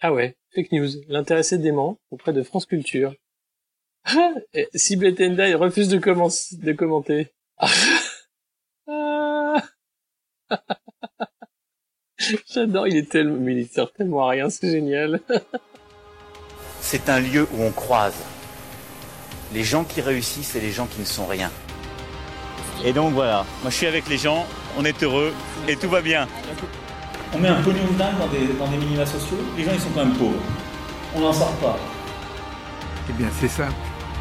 Ah ouais, fake news. L'intéressé dément auprès de France Culture. Ah, Cible Tendai refuse de, de commenter. Ah. J'adore, il est tellement, mais il sert tellement à rien, c'est génial. c'est un lieu où on croise les gens qui réussissent et les gens qui ne sont rien. Et donc voilà, moi je suis avec les gens, on est heureux et tout va bien. On met un pognon de dingue dans des, dans des minima sociaux, les gens ils sont quand même pauvres. On n'en sort pas. Eh bien c'est ça,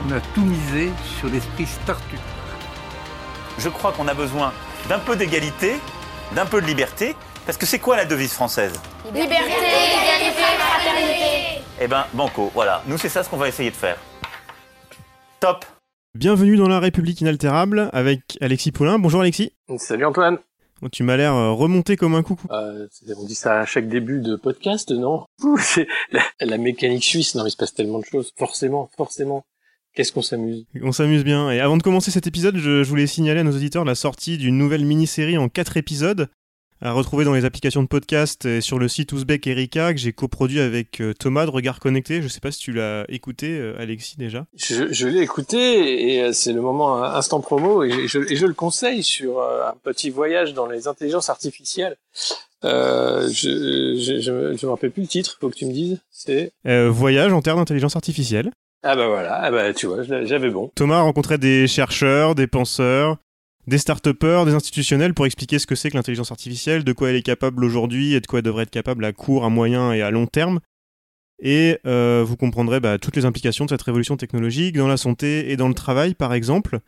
on a tout misé sur l'esprit start-up. Je crois qu'on a besoin d'un peu d'égalité, d'un peu de liberté, parce que c'est quoi la devise française? Liberté, égalité, fraternité. Eh ben, banco, voilà. Nous, c'est ça ce qu'on va essayer de faire. Top Bienvenue dans la République inaltérable avec Alexis Poulain. Bonjour Alexis. Salut Antoine. Tu m'as l'air euh, remonté comme un coucou. Euh, on dit ça à chaque début de podcast, non? C'est la, mécanique suisse? Non, il se passe tellement de choses. Forcément, forcément. Qu'est-ce qu'on s'amuse? On s'amuse bien. Et avant de commencer cet épisode, je, je voulais signaler à nos auditeurs la sortie d'une nouvelle mini-série en quatre épisodes à retrouver dans les applications de podcast et sur le site Ouzbek Erika que j'ai coproduit avec euh, Thomas de Regard Connecté. Je sais pas si tu l'as écouté, euh, Alexis, déjà. Je, je l'ai écouté et euh, c'est le moment instant promo et je, et je, le conseille sur un petit voyage dans les intelligences artificielles. Euh, je, je, je, me rappelle plus le titre, faut que tu me dises. C'est Voyage en terre d'intelligence artificielle. Ah bah voilà, ah bah tu vois, j'avais bon. Thomas rencontrait des chercheurs, des penseurs, des start des institutionnels pour expliquer ce que c'est que l'intelligence artificielle, de quoi elle est capable aujourd'hui et de quoi elle devrait être capable à court, à moyen et à long terme. Et euh, vous comprendrez bah, toutes les implications de cette révolution technologique dans la santé et dans le travail, par exemple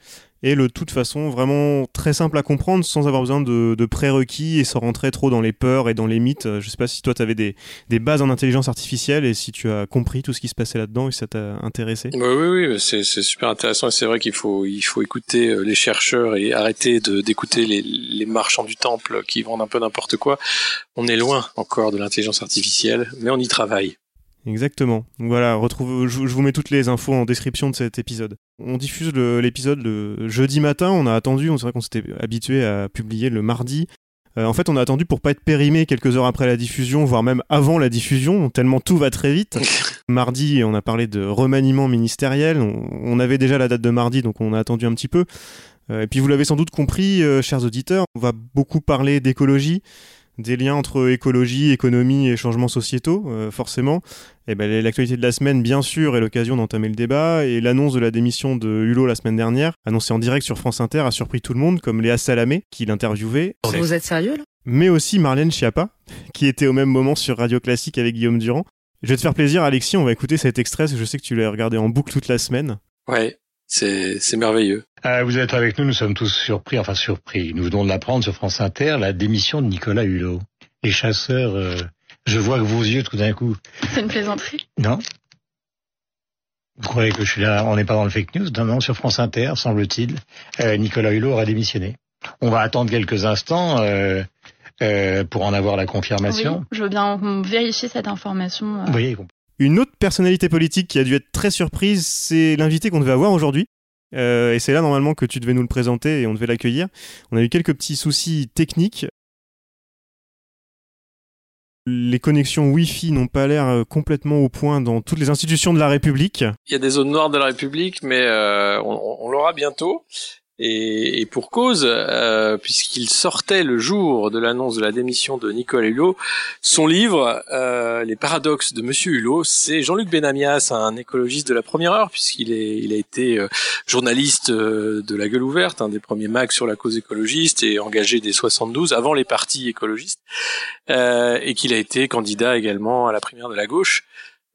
et le tout de façon vraiment très simple à comprendre sans avoir besoin de, prérequis et sans rentrer trop dans les peurs et dans les mythes. Je sais pas si toi tu avais des, bases en intelligence artificielle et si tu as compris tout ce qui se passait là-dedans et si ça t'a intéressé. oui, oui, c'est super intéressant et c'est vrai qu'il faut, il faut écouter euh, les chercheurs et arrêter d'écouter les, les marchands du temple qui vendent un peu n'importe quoi. On est loin encore de l'intelligence artificielle, mais on y travaille. Exactement. Voilà, retrouve, je, vous mets toutes les infos en description de cet épisode. On diffuse l'épisode le, jeudi matin, on a attendu, c'est vrai qu'on s'était habitué à publier le mardi. Euh, en fait, on a attendu pour pas être périmé quelques heures après la diffusion, voire même avant la diffusion, tellement tout va très vite. mardi, on a parlé de remaniement ministériel, on, avait déjà la date de mardi, donc on a attendu un petit peu. Euh, et puis vous l'avez sans doute compris, euh, chers auditeurs, on va beaucoup parler d'écologie des liens entre écologie, économie et changements sociétaux, euh, forcément. Et eh ben, l'actualité de la semaine, bien sûr, est l'occasion d'entamer le débat. Et l'annonce de la démission de Hulot la semaine dernière, annoncée en direct sur France Inter, a surpris tout le monde, comme Léa Salamé, qui l'interviewait. Vous êtes sérieux là? Mais aussi Marlène Schiappa, qui était au même moment sur Radio Classique avec Guillaume Durand. Je vais te faire plaisir, Alexis, on va écouter cet extrait, je sais que tu l'as regardé en boucle toute la semaine. Ouais, c'est merveilleux. Euh, vous êtes avec nous, nous sommes tous surpris, enfin surpris. Nous venons de l'apprendre sur France Inter, la démission de Nicolas Hulot. Les chasseurs, euh, je vois que vos yeux tout d'un coup. C'est une plaisanterie Non. Vous croyez que je suis là, on n'est pas dans le fake news? Non, non, sur France Inter, semble-t-il, euh, Nicolas Hulot aura démissionné. On va attendre quelques instants pour en avoir la confirmation. Oui, je veux bien vérifier cette information. Oui, une autre personnalité politique qui a dû être très surprise, c'est l'invité qu'on devait avoir aujourd'hui. Euh, et c'est là normalement que tu devais nous le présenter et on devait l'accueillir. On a eu quelques petits soucis techniques. Les connexions Wi-Fi n'ont pas l'air euh, complètement au point dans toutes les institutions de la République. Il y a des zones noires de la République, mais euh, on l'aura bientôt. Et, pour cause, euh, puisqu'il sortait le jour de l'annonce de la démission de Nicole Hulot, son livre, euh, Les paradoxes de Monsieur Hulot, c'est Jean-Luc Benamias, un écologiste de la première heure, puisqu'il il a été euh, journaliste de La Gueule ouverte, un des premiers mags sur la cause écologiste, et engagé dès 72, avant les partis écologistes, et qu'il a été candidat également à la primaire de la gauche.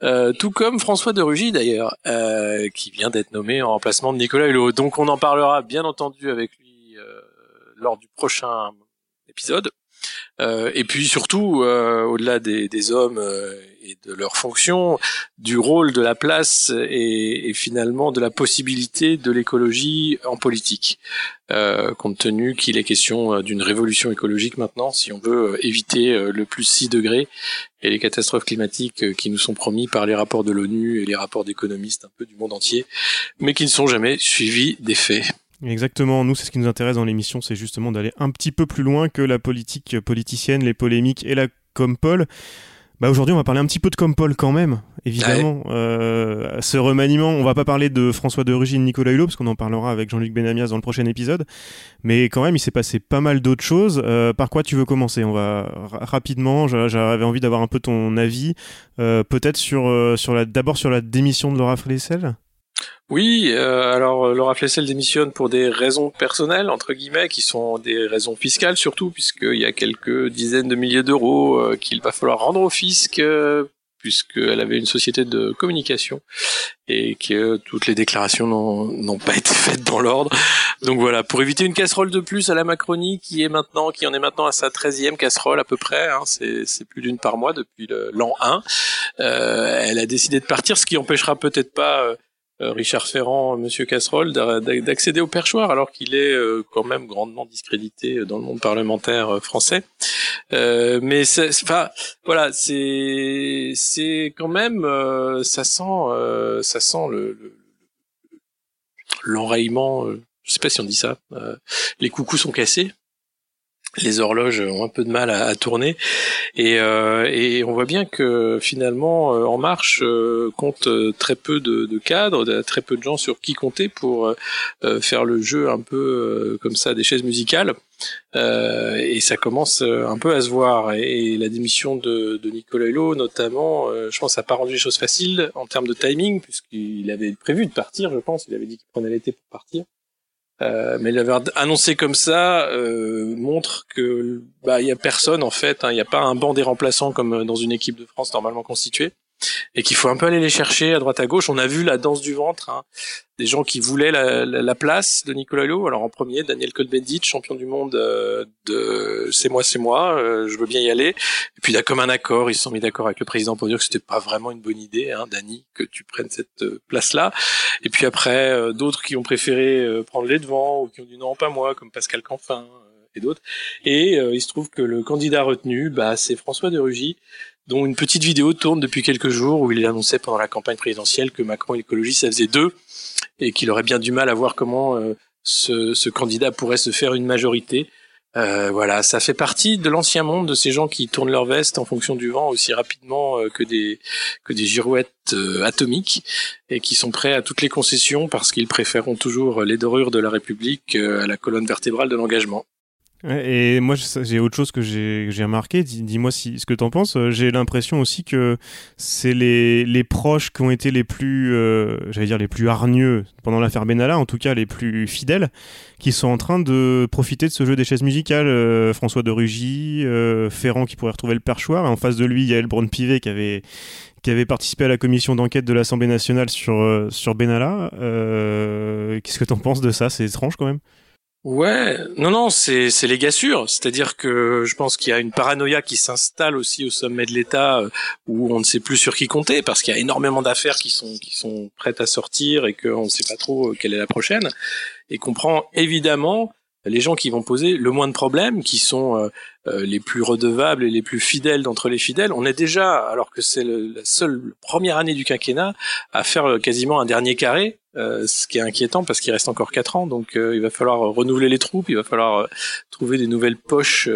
Euh, tout comme François de Rugy d'ailleurs, euh, qui vient d'être nommé en remplacement de Nicolas Hulot. Donc on en parlera bien entendu avec lui euh, lors du prochain épisode. Euh, et puis surtout, euh, au-delà des, hommes euh, et de leurs fonctions, du rôle de la place et, et finalement de la possibilité de l'écologie en politique, compte tenu qu'il est question d'une révolution écologique maintenant, si on veut éviter le plus 6 degrés et les catastrophes climatiques qui nous sont promis par les rapports de l'ONU et les rapports d'économistes un peu du monde entier, mais qui ne sont jamais suivis des faits. Exactement, nous c'est ce qui nous intéresse dans l'émission, c'est justement d'aller un petit peu plus loin que la politique politicienne, les polémiques et la Paul. Bah aujourd'hui, on va parler un petit peu de Compol quand même, évidemment. Euh, ce remaniement, on va pas parler de François de Rugy et de Nicolas Hulot, parce qu'on en parlera avec Jean-Luc Benamias dans le prochain épisode. Mais quand même, il s'est passé pas mal d'autres choses. Euh, par quoi tu veux commencer? On va ra- rapidement. j'a- J'avais envie d'avoir un peu ton avis, euh, peut-être sur sur la d'abord sur la démission de Laura Flessel. Oui, euh, alors euh, Laura Flessel démissionne pour des raisons personnelles, entre guillemets, qui sont des raisons fiscales surtout, puisqu'il y a quelques dizaines de milliers d'euros euh, qu'il va falloir rendre au fisc, euh, puisqu'elle avait une société de communication et que toutes les déclarations n'ont pas été faites dans l'ordre. Donc voilà, pour éviter une casserole de plus à la Macronie, qui est maintenant, qui en est maintenant à sa 13e casserole à peu près, hein, c'est plus d'une par mois depuis l'an 1, euh, elle a décidé de partir, ce qui empêchera peut-être pas... euh, euh, Richard Ferrand, Monsieur Casserole, d'a- d'a- d'accéder au perchoir alors qu'il est euh, quand même grandement discrédité dans le monde parlementaire euh, français. Euh, mais enfin, voilà, c'est c'est quand même euh, ça sent euh, ça sent le, le- l'enrayement. euh, je sais pas si on dit ça. euh, les coucous sont cassés. Les horloges ont un peu de mal à, tourner. Et, euh, et on voit bien que finalement euh, En Marche euh, compte très peu de, cadres, très peu de gens sur qui compter pour faire le jeu un peu comme ça des chaises musicales. Euh, et ça commence un peu à se voir. Et, la démission de, Nicolas Hulot notamment je pense ça n'a pas rendu les choses faciles en termes de timing puisqu'il avait prévu de partir je pense. Il avait dit qu'il prenait l'été pour partir euh, mais l'avoir annoncé comme ça euh, montre que bah il y a personne en fait, hein, il n'y a pas un banc des remplaçants comme dans une équipe de France normalement constituée, et qu'il faut un peu aller les chercher à droite à gauche. On a vu la danse du ventre, hein, des gens qui voulaient la, la, la place de Nicolas Hulot. Alors en premier, Daniel Cohn-Bendit, champion du monde euh, de c'est moi c'est moi, euh, je veux bien y aller. Et puis là, comme un accord, ils se sont mis d'accord avec le président pour dire que c'était pas vraiment une bonne idée, hein, Dani, que tu prennes cette euh, place-là. Et puis après, d'autres qui ont préféré prendre les devants ou qui ont dit non, pas moi, comme Pascal Canfin et d'autres. Et euh, il se trouve que le candidat retenu, bah, c'est François de Rugy, dont une petite vidéo tourne depuis quelques jours où il annonçait pendant la campagne présidentielle que Macron et l'écologie, ça faisait deux, et qu'il aurait bien du mal à voir comment euh, ce, candidat pourrait se faire une majorité. Euh, voilà, ça fait partie de l'ancien monde de ces gens qui tournent leur veste en fonction du vent aussi rapidement que des que des girouettes atomiques et qui sont prêts à toutes les concessions parce qu'ils préféreront toujours les dorures de la République à la colonne vertébrale de l'engagement. Et moi, j'ai autre chose que j'ai remarqué. Dis- Dis-moi ce que t'en penses. Euh, J'ai l'impression aussi que c'est les, proches qui ont été les plus, euh, j'allais dire les plus hargneux pendant l'affaire Benalla, en tout cas les plus fidèles, qui sont en train de profiter de ce jeu des chaises musicales. Euh, François de Rugy, Ferrand qui pourrait retrouver le perchoir, et en face de lui, Yael Braun-Pivet qui avait qui avait participé à la commission d'enquête de l'Assemblée nationale sur sur Benalla. Qu'est-ce que t'en penses de ça? C'est étrange quand même. Ouais, non, non, c'est c'est les gars sûrs. C'est-à-dire que je pense qu'il y a une paranoïa qui s'installe aussi au sommet de l'État euh, où on ne sait plus sur qui compter parce qu'il y a énormément d'affaires qui sont qui sont prêtes à sortir et qu'on ne sait pas trop euh, quelle est la prochaine. Et qu'on prend évidemment les gens qui vont poser le moins de problèmes, qui sont euh, euh, les plus redevables et les plus fidèles d'entre les fidèles. On est déjà, alors que c'est la seule première année du quinquennat, à faire euh, quasiment un dernier carré, ce qui est inquiétant parce qu'il reste encore quatre ans. Donc il va falloir renouveler les troupes, il va falloir trouver des nouvelles poches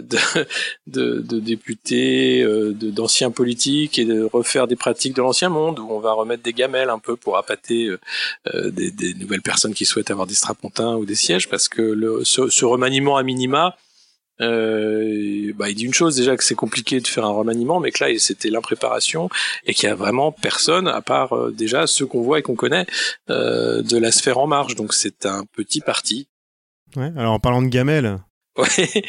de, de, de députés, euh, de- d'anciens politiques et de refaire des pratiques de l'ancien monde où on va remettre des gamelles un peu pour appâter euh, euh, des, des nouvelles personnes qui souhaitent avoir des strapontins ou des sièges parce que le, ce, ce remaniement à minima euh, bah, il dit une chose déjà que c'est compliqué de faire un remaniement, mais que là c'était l'impréparation et qu'il y a vraiment personne à part euh, déjà ceux qu'on voit et qu'on connaît euh, de la sphère en marche. Donc c'est un petit parti. Ouais. Alors en parlant de gamelle, Ouais.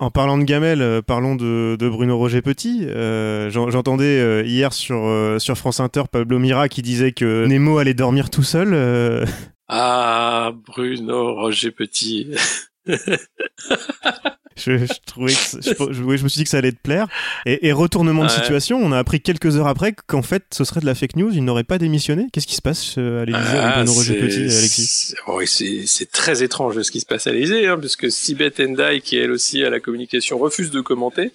En parlant de gamelle, euh, parlons de, de Bruno Roger Petit. Euh, j'en- J'entendais euh, hier sur, sur France Inter Pablo Mira qui disait que Nemo allait dormir tout seul. Ah Bruno Roger Petit. je, je trouvais que je, je- oui, je me suis dit que ça allait te plaire. Et, et retournement de situation, on a appris quelques heures après qu'en fait ce serait de la fake news, il n'aurait pas démissionné. Qu'est-ce qui se passe euh, à l'Élysée avec Ah, Bruno Roger Petit, Alexis? c'est- Oui, c'est c'est très étrange ce qui se passe à l'Élysée, hein, puisque Sibeth Endai, qui elle aussi à la communication, refuse de commenter.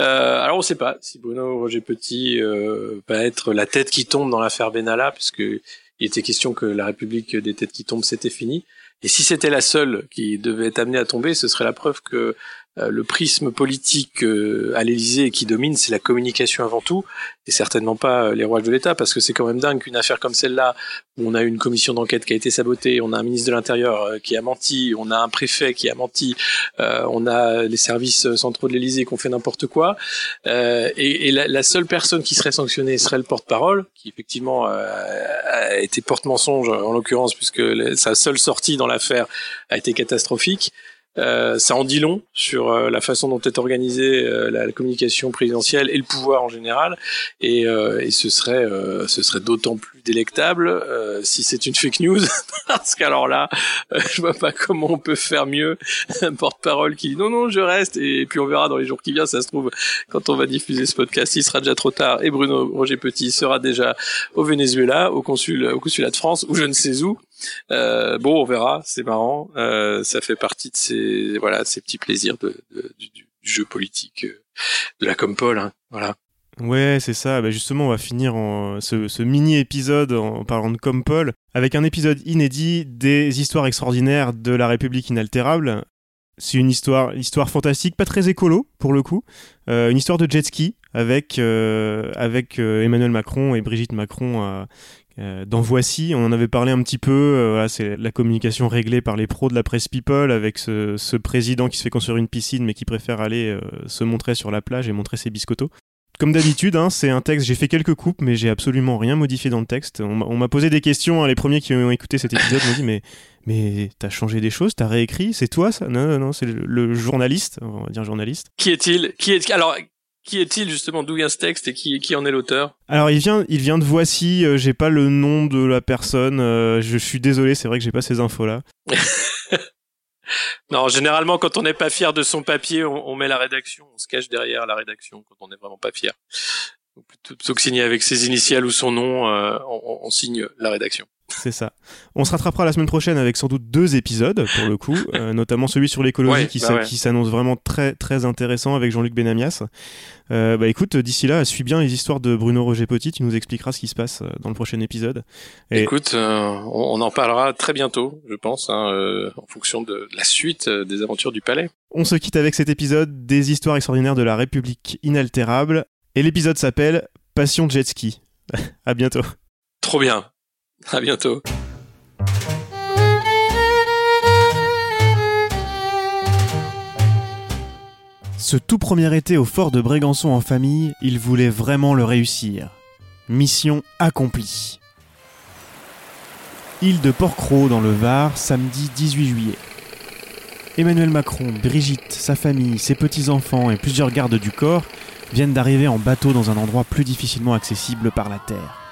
Euh, alors on ne sait pas si Bruno Roger Petit euh, va être la tête qui tombe dans l'affaire Benalla, puisque il était question que la République des têtes qui tombent c'était fini. Et si c'était la seule qui devait être amenée à tomber, ce serait la preuve que le prisme politique euh, à l'Élysée qui domine, c'est la communication avant tout, et certainement pas euh, les rouages de l'État, parce que c'est quand même dingue qu'une affaire comme celle-là, où on a une commission d'enquête qui a été sabotée, on a un ministre de l'Intérieur euh, qui a menti, on a un préfet qui a menti, euh, on a les services centraux de l'Élysée qui ont fait n'importe quoi, euh, et, et la, la seule personne qui serait sanctionnée serait le porte-parole, qui effectivement euh, a été porte-mensonge en l'occurrence, puisque sa seule sortie dans l'affaire a été catastrophique. Euh, ça en dit long sur euh, la façon dont est organisée euh, la, communication présidentielle et le pouvoir en général, et, euh, ce serait ce serait d'autant plus délectable si c'est une fake news, parce qu'alors là, je vois pas comment on peut faire mieux un porte-parole qui dit non non je reste, et puis on verra dans les jours qui viennent, ça se trouve quand on va diffuser ce podcast, il sera déjà trop tard, et Bruno Roger Petit sera déjà au Venezuela, au consul au consulat de France, ou je ne sais où. Euh, bon, on verra, c'est marrant. Euh, ça fait partie de ces voilà ces petits plaisirs de, du, jeu politique, euh, de la compole. Hein, voilà. Ouais, c'est ça. Bah justement, on va finir en, ce, ce mini-épisode en parlant de Compol avec un épisode inédit des histoires extraordinaires de la République inaltérable. C'est une histoire, histoire fantastique, pas très écolo pour le coup. Une histoire de jet ski avec, avec Emmanuel Macron et Brigitte Macron euh, dans Voici. On en avait parlé un petit peu. euh, c'est la communication réglée par les pros de la presse People avec ce, ce président qui se fait construire une piscine mais qui préfère aller euh, se montrer sur la plage et montrer ses biscottos. Comme d'habitude, hein, c'est un texte, j'ai fait quelques coupes, mais j'ai absolument rien modifié dans le texte. On m'a- posé des questions, hein, les premiers qui ont écouté cet épisode m'ont dit mais, mais t'as changé des choses, t'as réécrit, c'est toi ça? Non, non, non, c'est le, le journaliste, on va dire journaliste. Qui est-il? Qui est alors qui est-il justement? D'où vient ce texte et qui qui en est l'auteur? Alors il vient, il vient de Voici, euh, j'ai pas le nom de la personne, euh, je suis désolé, c'est vrai que j'ai pas ces infos là. Non, généralement quand on n'est pas fier de son papier, on, on met la rédaction, on se cache derrière la rédaction quand on n'est vraiment pas fier. Donc, plutôt, plutôt que signer avec ses initiales ou son nom, euh, on, on signe la rédaction. C'est ça. On se rattrapera la semaine prochaine avec sans doute deux épisodes pour le coup, euh, notamment celui sur l'écologie Ouais, qui bah ouais. qui s'annonce vraiment très très intéressant avec Jean-Luc Benamias. Euh, bah écoute, d'ici là, suis bien les histoires de Bruno Roger Petit, tu nous expliqueras ce qui se passe euh, dans le prochain épisode. Et- Écoute, euh, on, on en parlera très bientôt, je pense, hein, en fonction de la suite des aventures du palais. On se quitte avec cet épisode des histoires extraordinaires de la République inaltérable et l'épisode s'appelle Passion jet ski. à bientôt. Trop bien. À bientôt. Ce tout premier été au fort de Brégançon en famille, il voulait vraiment le réussir. Mission accomplie. Île de Porquerolles dans le Var, samedi 18 juillet. Emmanuel Macron, Brigitte, sa famille, ses petits-enfants et plusieurs gardes du corps viennent d'arriver en bateau dans un endroit plus difficilement accessible par la terre.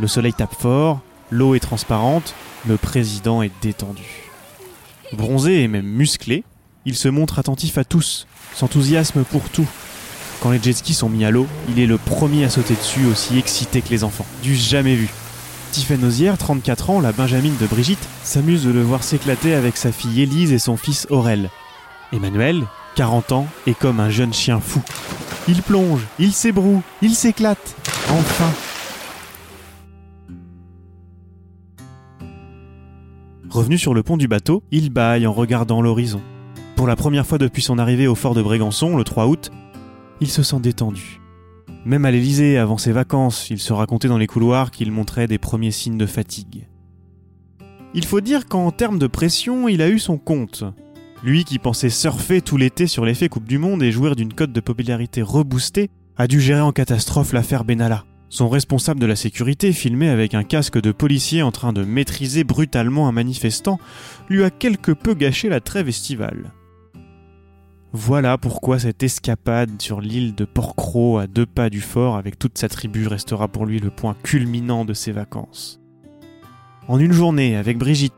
Le soleil tape fort, l'eau est transparente, le président est détendu. Bronzé et même musclé, il se montre attentif à tous, s'enthousiasme pour tout. Quand les jet skis sont mis à l'eau, il est le premier à sauter dessus, aussi excité que les enfants. Du jamais vu. Tiffany Ozière, 34 ans, la Benjamine de Brigitte, s'amuse de le voir s'éclater avec sa fille Élise et son fils Aurel. Emmanuel, 40 ans, est comme un jeune chien fou. Il plonge, il s'ébroue, il s'éclate. Enfin. Revenu sur le pont du bateau, il bâille en regardant l'horizon. Pour la première fois depuis son arrivée au fort de Brégançon, le 3 août, il se sent détendu. Même à l'Élysée, avant ses vacances, il se racontait dans les couloirs qu'il montrait des premiers signes de fatigue. Il faut dire qu'en termes de pression, il a eu son compte. Lui qui pensait surfer tout l'été sur l'effet Coupe du Monde et jouir d'une cote de popularité reboostée, a dû gérer en catastrophe l'affaire Benalla. Son responsable de la sécurité, filmé avec un casque de policier en train de maîtriser brutalement un manifestant, lui a quelque peu gâché la trêve estivale. Voilà pourquoi cette escapade sur l'île de Porquerolles à deux pas du fort avec toute sa tribu restera pour lui le point culminant de ses vacances. En une journée, avec Brigitte,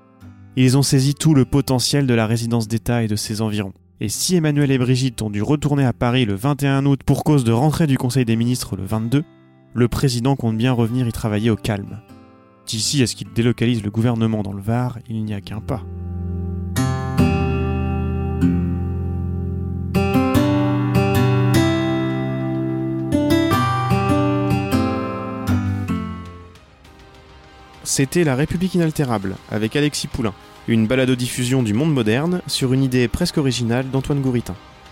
ils ont saisi tout le potentiel de la résidence d'État et de ses environs. Et si Emmanuel et Brigitte ont dû retourner à Paris le 21 août pour cause de rentrée du Conseil des ministres le 22, le président compte bien revenir y travailler au calme. D'ici à ce qu'il délocalise le gouvernement dans le Var, il n'y a qu'un pas. C'était La République inaltérable avec Alexis Poulain, une balado-diffusion du monde moderne sur une idée presque originale d'Antoine Gouritin.